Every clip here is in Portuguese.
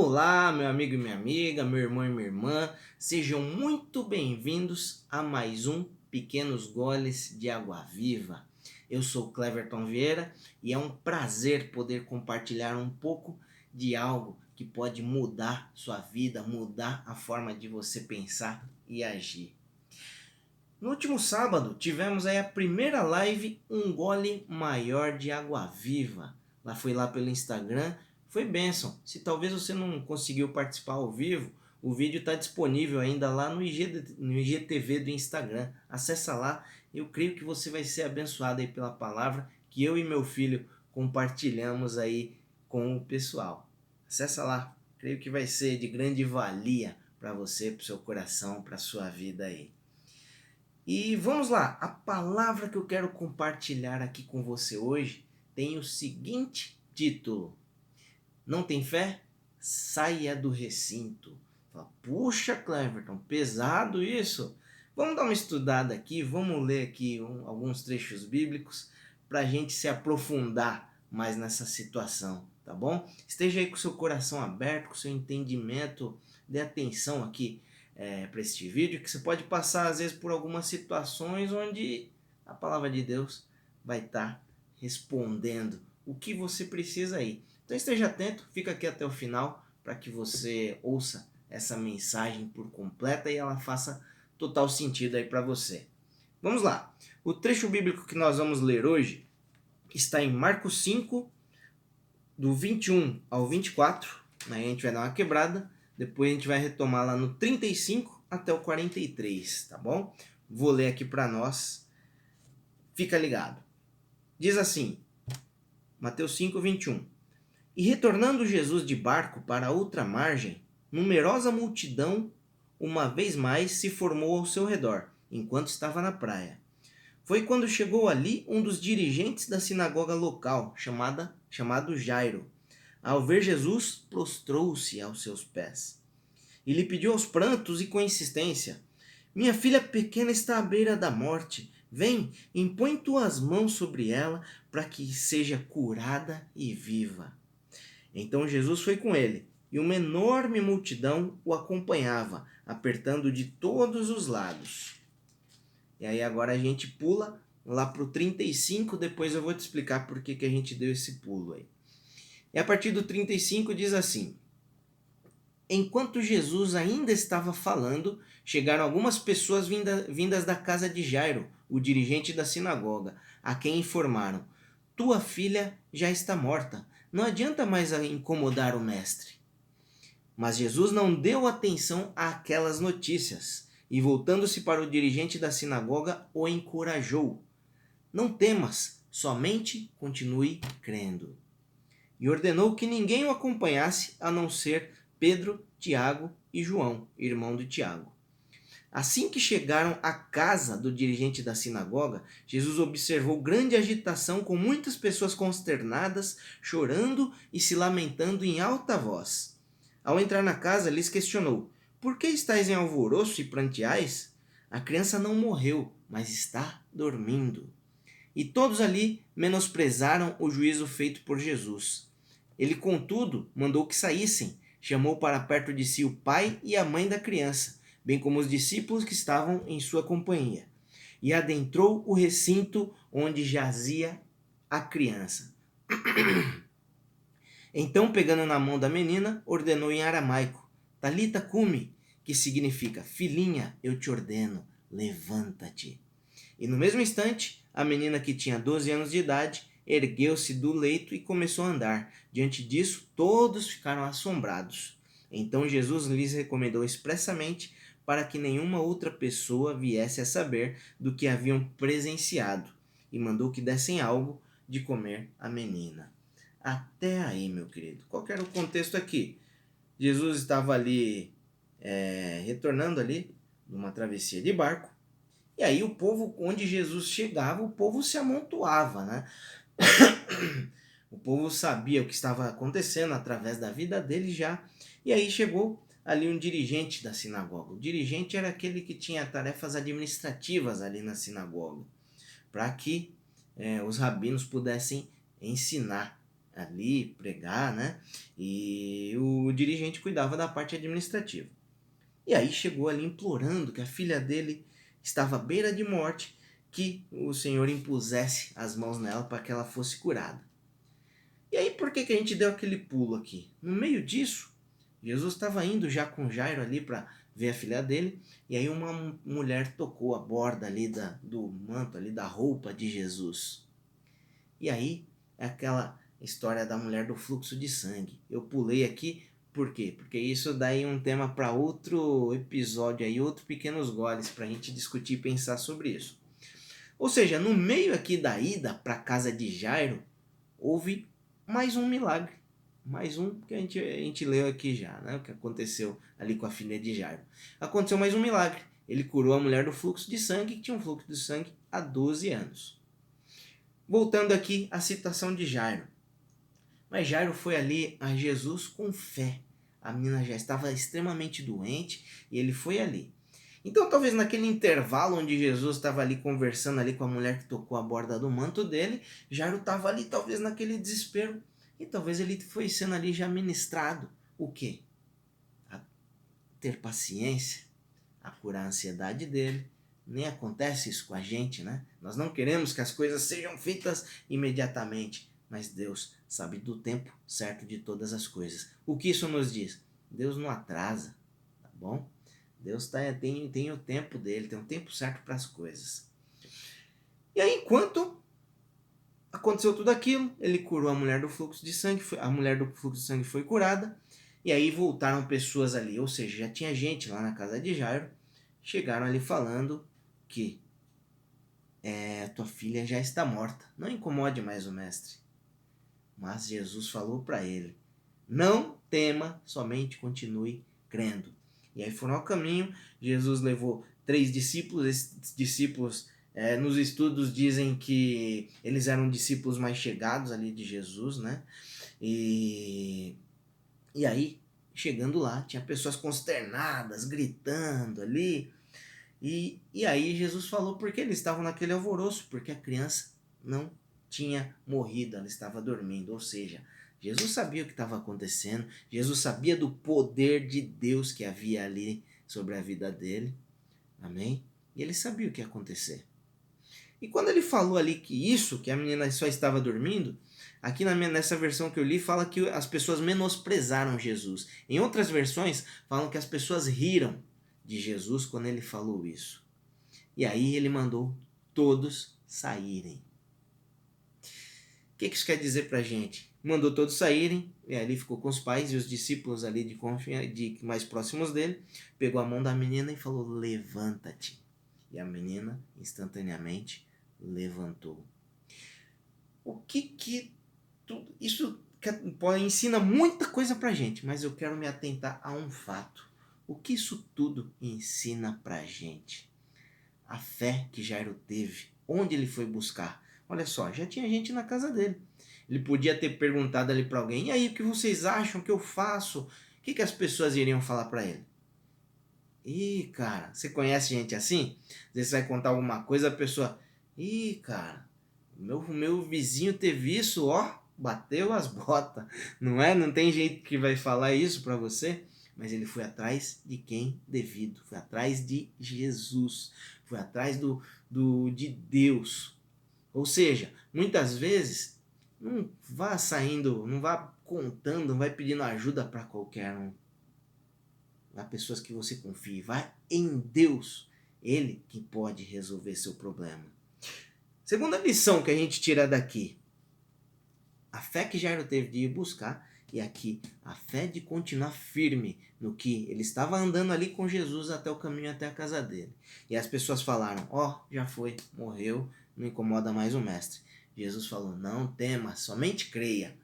Olá, meu amigo e minha amiga, meu irmão e minha irmã, sejam muito bem-vindos a mais um Pequenos Goles de Água Viva. Eu sou Cleverton Vieira e é um prazer poder compartilhar um pouco de algo que pode mudar sua vida, mudar a forma de você pensar e agir. No último sábado tivemos aí a primeira live Um Gole Maior de Água Viva. Lá foi lá pelo Instagram foi bênção. Se talvez você não conseguiu participar ao vivo, o vídeo está disponível ainda lá no, IG, no IGTV do Instagram. Acessa lá. Eu creio que você vai ser abençoado aí pela palavra que eu e meu filho compartilhamos aí com o pessoal. Acessa lá. Creio que vai ser de grande valia para você, para o seu coração, para a sua vida aí. E vamos lá. A palavra que eu quero compartilhar aqui com você hoje tem o seguinte título: não tem fé? Saia do recinto. Fala, Puxa, Cleverton, pesado isso. Vamos dar uma estudada aqui, vamos ler aqui um, alguns trechos bíblicos para a gente se aprofundar mais nessa situação, tá bom? Esteja aí com seu coração aberto, com seu entendimento, dê atenção aqui é, para este vídeo, que você pode passar às vezes por algumas situações onde a palavra de Deus vai estar tá respondendo o que você precisa aí. Então esteja atento, fica aqui até o final para que você ouça essa mensagem por completa e ela faça total sentido aí para você. Vamos lá. O trecho bíblico que nós vamos ler hoje está em Marcos 5, do 21 ao 24. Aí a gente vai dar uma quebrada, depois a gente vai retomar lá no 35 até o 43, tá bom? Vou ler aqui para nós. Fica ligado. Diz assim: Mateus 5, 21. E retornando Jesus de barco para outra margem, numerosa multidão uma vez mais se formou ao seu redor, enquanto estava na praia. Foi quando chegou ali um dos dirigentes da sinagoga local, chamada, chamado Jairo. Ao ver Jesus, prostrou-se aos seus pés e lhe pediu aos prantos e com insistência: Minha filha pequena está à beira da morte. Vem, impõe tuas mãos sobre ela para que seja curada e viva. Então Jesus foi com ele, e uma enorme multidão o acompanhava, apertando de todos os lados. E aí agora a gente pula lá para o 35, depois eu vou te explicar por que, que a gente deu esse pulo aí. E a partir do 35 diz assim: Enquanto Jesus ainda estava falando, chegaram algumas pessoas vinda, vindas da casa de Jairo, o dirigente da sinagoga, a quem informaram: Tua filha já está morta não adianta mais incomodar o mestre. Mas Jesus não deu atenção àquelas notícias e, voltando-se para o dirigente da sinagoga, o encorajou: Não temas, somente continue crendo. E ordenou que ninguém o acompanhasse a não ser Pedro, Tiago e João, irmão de Tiago. Assim que chegaram à casa do dirigente da sinagoga, Jesus observou grande agitação com muitas pessoas consternadas, chorando e se lamentando em alta voz. Ao entrar na casa, lhes questionou: Por que estáis em alvoroço e pranteais? A criança não morreu, mas está dormindo. E todos ali menosprezaram o juízo feito por Jesus. Ele, contudo, mandou que saíssem, chamou para perto de si o pai e a mãe da criança bem como os discípulos que estavam em sua companhia, e adentrou o recinto onde jazia a criança. Então, pegando na mão da menina, ordenou em aramaico: Talita cumi, que significa: Filhinha, eu te ordeno, levanta-te. E no mesmo instante, a menina que tinha 12 anos de idade ergueu-se do leito e começou a andar. Diante disso, todos ficaram assombrados. Então Jesus lhes recomendou expressamente para que nenhuma outra pessoa viesse a saber do que haviam presenciado, e mandou que dessem algo de comer à menina. Até aí, meu querido. Qual era o contexto aqui? Jesus estava ali, é, retornando ali, numa travessia de barco, e aí o povo, onde Jesus chegava, o povo se amontoava, né? o povo sabia o que estava acontecendo através da vida dele já, e aí chegou ali um dirigente da sinagoga. O dirigente era aquele que tinha tarefas administrativas ali na sinagoga, para que é, os rabinos pudessem ensinar ali, pregar, né? E o, dirigente cuidava da parte administrativa. E aí chegou ali implorando que a filha dele estava à beira de morte, que o Senhor impusesse as mãos nela para que ela fosse curada. E aí por que, que a gente deu aquele pulo aqui? No meio disso, Jesus estava indo já com Jairo ali para ver a filha dele, e aí uma mulher tocou a borda ali da, do manto, ali da roupa de Jesus. E aí é aquela história da mulher do fluxo de sangue. Eu pulei aqui, por quê? Porque isso daí é um tema para outro episódio aí, outro pequenos goles para a gente discutir e pensar sobre isso. Ou seja, no meio aqui da ida para casa de Jairo, houve mais um milagre. Mais um que a gente, a gente leu aqui já, né? O que aconteceu ali com a filha de Jairo. Aconteceu mais um milagre. Ele curou a mulher do fluxo de sangue, que tinha um fluxo de sangue há 12 anos. Voltando aqui à citação de Jairo. Mas Jairo foi ali a Jesus com fé. A menina já estava extremamente doente e ele foi ali. Então, talvez naquele intervalo onde Jesus estava ali conversando ali com a mulher que tocou a borda do manto dele, Jairo estava ali talvez naquele desespero e talvez ele foi sendo ali já ministrado. O quê? A ter paciência, a curar a ansiedade dele. Nem acontece isso com a gente, né? Nós não queremos que as coisas sejam feitas imediatamente, mas Deus sabe do tempo certo de todas as coisas. O que isso nos diz? Deus não atrasa, tá bom? Deus tá, tem, tem o tempo dele, tem o tempo certo para as coisas. E aí, enquanto aconteceu tudo aquilo, ele curou a mulher do fluxo de sangue, a mulher do fluxo de sangue foi curada, e aí voltaram pessoas ali, ou seja, já tinha gente lá na casa de Jairo, chegaram ali falando que é, tua filha já está morta, não incomode mais o mestre. Mas Jesus falou para ele: não tema, somente continue crendo. E aí foram ao caminho, Jesus levou três discípulos, esses discípulos é, nos estudos dizem que eles eram discípulos mais chegados ali de Jesus, né? E, e aí, chegando lá, tinha pessoas consternadas, gritando ali. E, e aí Jesus falou porque eles estavam naquele alvoroço, porque a criança não tinha morrido, ela estava dormindo. Ou seja, Jesus sabia o que estava acontecendo, Jesus sabia do poder de Deus que havia ali sobre a vida dele. Amém? E ele sabia o que ia acontecer. E quando ele falou ali que isso, que a menina só estava dormindo, aqui na minha, nessa versão que eu li fala que as pessoas menosprezaram Jesus. Em outras versões falam que as pessoas riram de Jesus quando ele falou isso. E aí ele mandou todos saírem. O que, que isso quer dizer pra gente? mandou todos saírem, e ali ficou com os pais e os discípulos ali de, de mais próximos dele, pegou a mão da menina e falou: Levanta-te. E a menina instantaneamente levantou. O que que tu, isso ensina muita coisa pra gente, mas eu quero me atentar a um fato. O que isso tudo ensina pra gente? A fé que Jairo teve, onde ele foi buscar. Olha só, já tinha gente na casa dele. Ele podia ter perguntado ali para alguém: e aí, o que vocês acham que eu faço? O que, que as pessoas iriam falar para ele? Ih, cara, você conhece gente assim? Às vezes você vai contar alguma coisa, a pessoa. Ih, cara, meu, meu vizinho teve isso, ó, bateu as botas. Não é? Não tem jeito que vai falar isso para você. Mas ele foi atrás de quem devido. Foi atrás de Jesus. Foi atrás do, do de Deus. Ou seja, muitas vezes não vá saindo, não vá contando, não vai pedindo ajuda para qualquer um. Vá pessoas que você confie, vá em Deus, Ele que pode resolver seu problema. Segunda lição que a gente tira daqui: a fé que Jairo teve de ir buscar, e aqui a fé de continuar firme no que ele estava andando ali com Jesus até o caminho até a casa dele. E as pessoas falaram: Ó, oh, já foi, morreu, não incomoda mais o mestre. Jesus falou: Não tema, somente creia.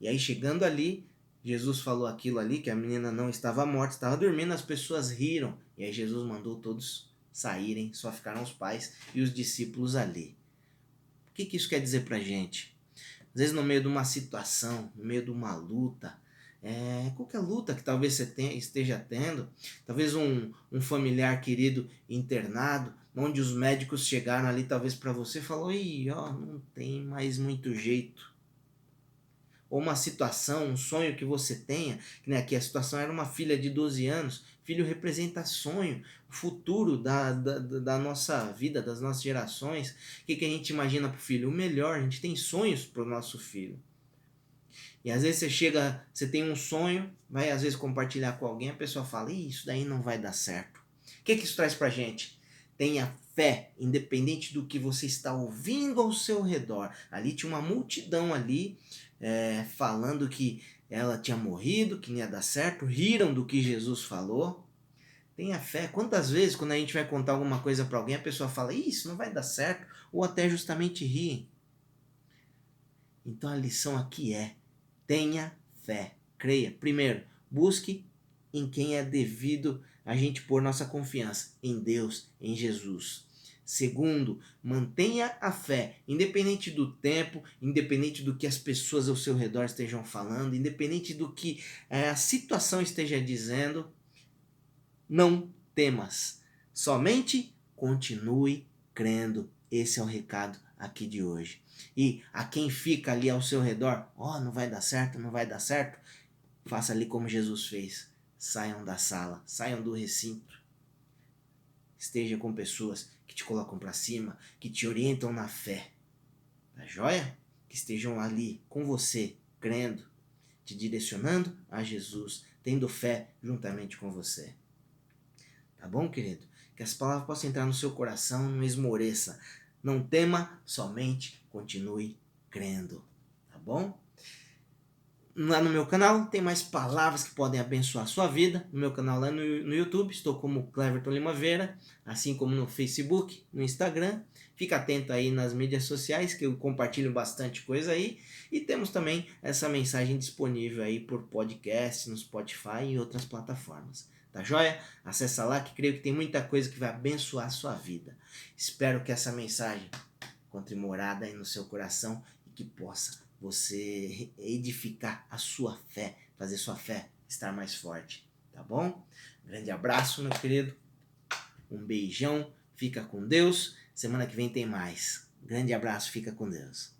E aí, chegando ali, Jesus falou aquilo ali, que a menina não estava morta, estava dormindo, as pessoas riram. E aí, Jesus mandou todos saírem, só ficaram os pais e os discípulos ali. Que, que isso quer dizer pra gente? Às vezes, no meio de uma situação, no meio de uma luta, é, qualquer luta que talvez você tenha, esteja tendo, talvez um, um familiar querido internado, onde os médicos chegaram ali talvez para você e falou, Ih, ó, não tem mais muito jeito. ou uma situação, um sonho que você tenha, né, aqui a situação era uma filha de 12 anos, filho representa sonho, o futuro da, da, da nossa vida, das nossas gerações. O que, que a gente imagina para o filho? O melhor, a gente tem sonhos para o nosso filho. E às vezes você chega, você tem um sonho, vai às vezes compartilhar com alguém, a pessoa fala, isso daí não vai dar certo. O que, que isso traz pra gente? Tenha fé, independente do que você está ouvindo ao seu redor. Ali tinha uma multidão ali é, falando que ela tinha morrido, que não ia dar certo, riram do que Jesus falou. Tenha fé. Quantas vezes, quando a gente vai contar alguma coisa para alguém, a pessoa fala, isso não vai dar certo, ou até justamente ri. Então a lição aqui é: tenha fé, creia. Primeiro, busque em quem é devido a gente pôr nossa confiança, em Deus, em Jesus. Segundo, mantenha a fé, independente do tempo, independente do que as pessoas ao seu redor estejam falando, independente do que é, a situação esteja dizendo, não temas. Somente continue crendo. Esse é o recado aqui de hoje. E a quem fica ali ao seu redor, ó, oh, não vai dar certo, não vai dar certo, faça ali como Jesus fez. Saiam da sala, saiam do recinto. Esteja com pessoas que te colocam para cima, que te orientam na fé. Tá joia? Que estejam ali com você, crendo, te direcionando a Jesus, tendo fé juntamente com você. Tá bom, querido? Que as palavras possam entrar no seu coração, não esmoreça. Não tema, somente continue crendo. Tá bom? Lá no meu canal tem mais palavras que podem abençoar a sua vida. No meu canal lá no, no YouTube, estou como Cleverton Limaveira, assim como no Facebook, no Instagram. Fica atento aí nas mídias sociais que eu compartilho bastante coisa aí. E temos também essa mensagem disponível aí por podcast, no Spotify e outras plataformas. Tá joia? Acessa lá que creio que tem muita coisa que vai abençoar a sua vida. Espero que essa mensagem encontre morada aí no seu coração e que possa você edificar a sua fé, fazer sua fé estar mais forte, tá bom? Grande abraço, meu querido. Um beijão. Fica com Deus. Semana que vem tem mais. Grande abraço, fica com Deus.